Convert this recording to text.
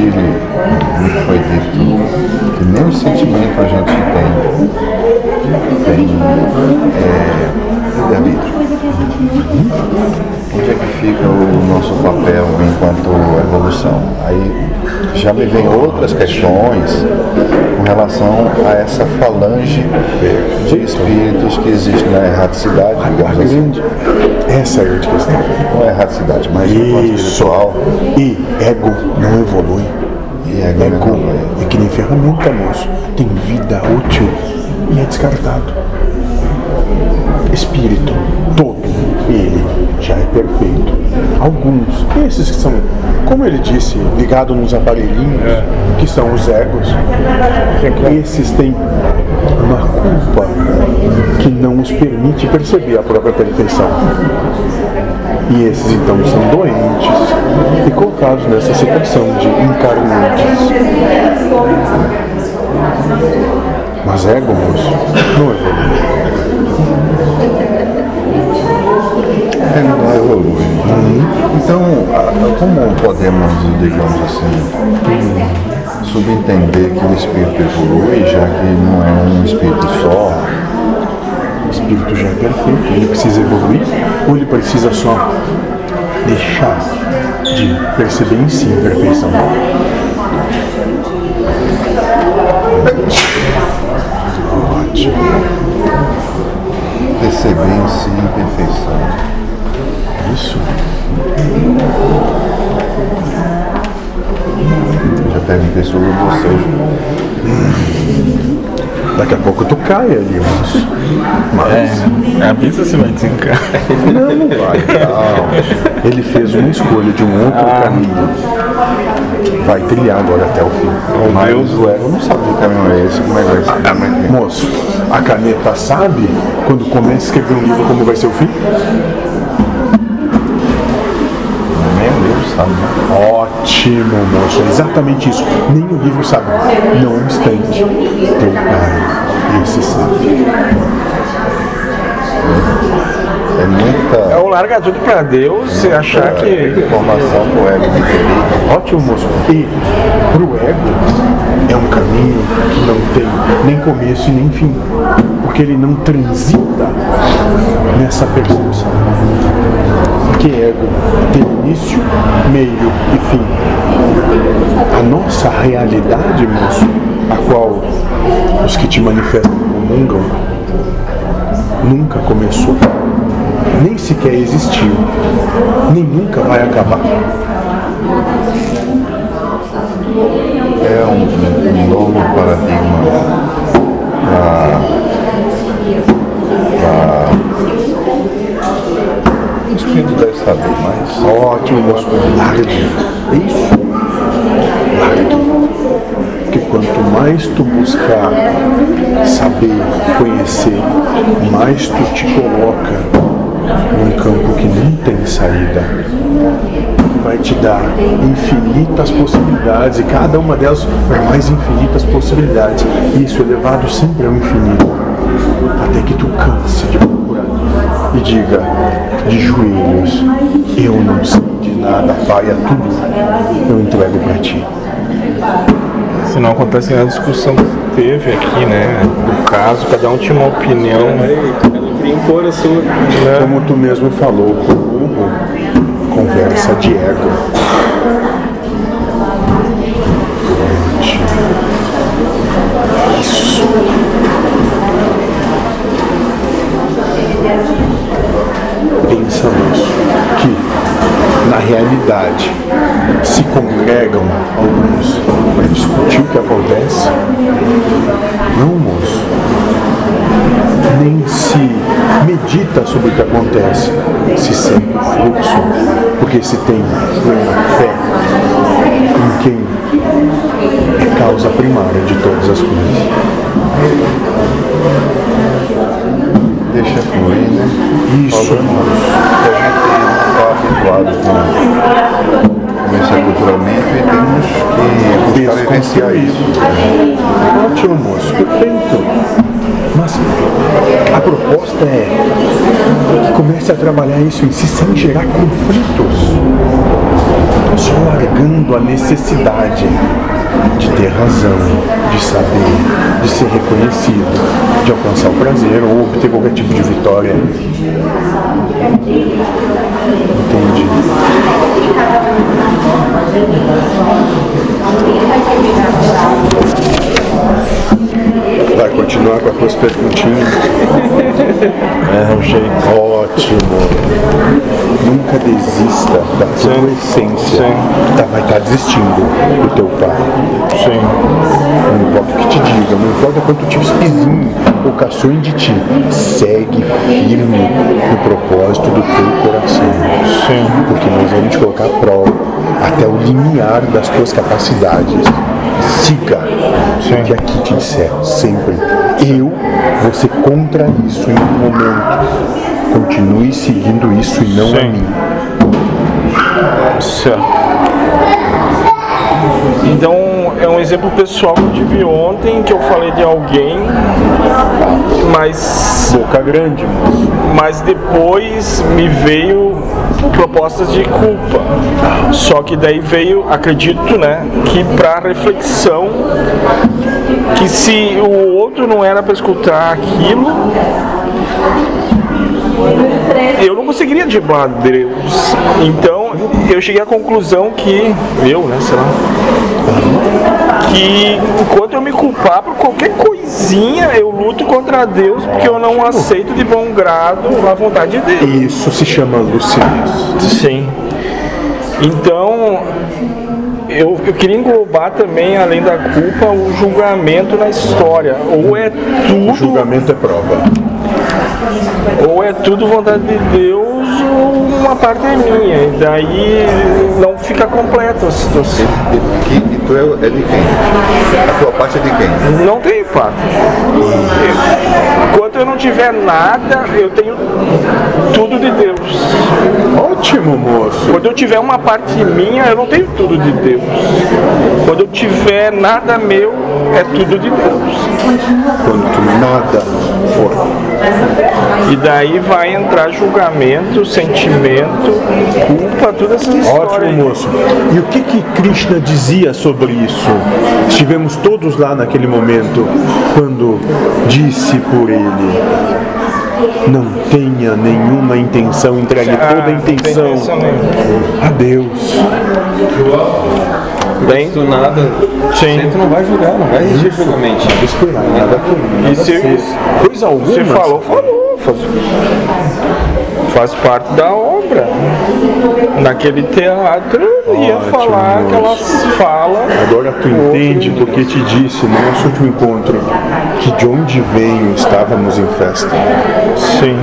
inclusive, foi dito que nem o sentimento a gente tem, tem é, livre-arbítrio. Onde é que fica o nosso papel enquanto evolução? Aí já me vem outras questões com relação a essa falange de espíritos que existe na erraticidade. A grande, essa é a grande questão. Não é erraticidade, mas Isso. espiritual. E ego não evolui. E ego Ego é que nem ferramenta, moço. Tem vida útil e é descartado. Espírito, todo ele já é perfeito. Alguns, esses que são, como ele disse, ligados nos aparelhinhos, que são os egos, esses têm uma culpa que não os permite perceber a própria perfeição. E esses então são doentes e colocados nessa situação de encarnantes. Mas moço, não evolui. Ele não evolui. Então, a- como podemos, digamos assim, subentender que o espírito evolui, já que não é um espírito só? O espírito já é perfeito, ele precisa evoluir ou ele precisa só deixar de perceber em si a perfeição? Ótimo. Perceber em si a imperfeição. Isso. Perguntei sobre. Daqui a pouco tu cai ali, moço. Mas É, avisa se vai desencar. não, não vai. Não. Ele fez uma escolha de um outro caminho. Vai trilhar agora até o fim. Mas o ego não sabe que caminho é esse, como é que vai ser. Que é? Moço, a caneta sabe quando começa a escrever um livro como vai ser o fim? Ótimo, moço. É exatamente isso. Nem o livro sabe. Não obstante, teu pai, esse sabe. É muita É o larga tudo pra Deus e achar que. informação pro ego. Ótimo, moço. E pro ego é um caminho que não tem nem começo e nem fim. Porque ele não transita nessa percepção. Porque ego tem início, meio e fim. A nossa realidade, moço, a qual os que te manifestam comungam, nunca começou, nem sequer existiu, nem nunca vai acabar. É um, um novo paradigma deve saber, mas Ótimo, moço. Largue. Isso. Largue. Porque quanto mais tu buscar saber, conhecer, mais tu te coloca num campo que não tem saída. Vai te dar infinitas possibilidades e cada uma delas vai mais infinitas possibilidades. Isso elevado sempre ao infinito. Até que tu canse de procurar e diga de joelhos: Eu não sei de nada, Pai, é tudo eu entrego para ti. Se não acontece na discussão que teve aqui, né? Do caso, cada um tinha uma opinião. Queria impor a sua. Como tu mesmo falou, com o burro, conversa de ego. Realidade se congregam alguns para discutir o que acontece. Não, moço nem se medita sobre o que acontece, se segue o fluxo, porque se tem plena fé em quem é causa primária de todas as coisas. Vivenciar isso. ótimo moço, perfeito. Mas a proposta é que comece a trabalhar isso em si sem gerar conflitos. Só largando a necessidade de ter razão, de saber, de ser reconhecido, de alcançar o prazer ou obter qualquer tipo de vitória. Entende? Vai continuar com as tuas perguntinhas? É, Rogério. Ótimo. Nunca desista da tua essência. Tá, vai estar desistindo do teu pai. Sim. Não importa o que te diga, não importa quanto te espizinho ou caçoem de ti. Segue firme no propósito do teu coração. Sim. Porque nós vamos te colocar à prova até o limiar das tuas capacidades. Siga o que aqui te disser, sempre. Eu vou ser contra isso em um momento. Continue seguindo isso e não a Sim. mim. Certo. Então, é um exemplo pessoal que eu tive ontem, que eu falei de alguém, mas, Boca grande, moço. mas depois me veio propostas de culpa. Só que daí veio, acredito, né, que para reflexão, que se o outro não era para escutar aquilo, eu não conseguiria driblar Deus. Então eu cheguei à conclusão que, eu, né, sei lá, que enquanto eu me culpar por qualquer coisinha, eu luto contra Deus porque eu não aceito de bom grado a vontade dele. Isso se chama lucidez. Sim. Então, eu, eu queria englobar também, além da culpa, o julgamento na história. Ou é O tudo, julgamento é prova. ou é tudo vontade de Deus, ou uma parte é minha. E daí não fica completa a situação. E, e tu é, é de quem? A tua parte é de quem? Não tem parte. Enquanto eu não tiver nada, eu tenho tudo de Deus. Ótimo, moço. Quando eu tiver uma parte minha, eu não tenho tudo de Deus. Quando eu tiver nada meu, é tudo de Deus. Quanto nada for. E daí vai entrar julgamento, sentimento, culpa, toda essa história. Ótimo, aí. moço. E o que que Krishna dizia sobre isso? Estivemos todos lá naquele momento quando disse por ele: Não tenha nenhuma intenção, entregue Ah, toda a intenção a Deus. Bem, Tu nada. Sim. Tu não vai julgar, não vai exigir julgamento. Nada nada E se-. Coisa alguma. você falou, falou. Faz, faz parte da obra. Naquele teatro ia Ótimo, falar moço. aquelas falas. Agora tu entende porque te disse no nosso último encontro que de onde venho estávamos em festa. Sim.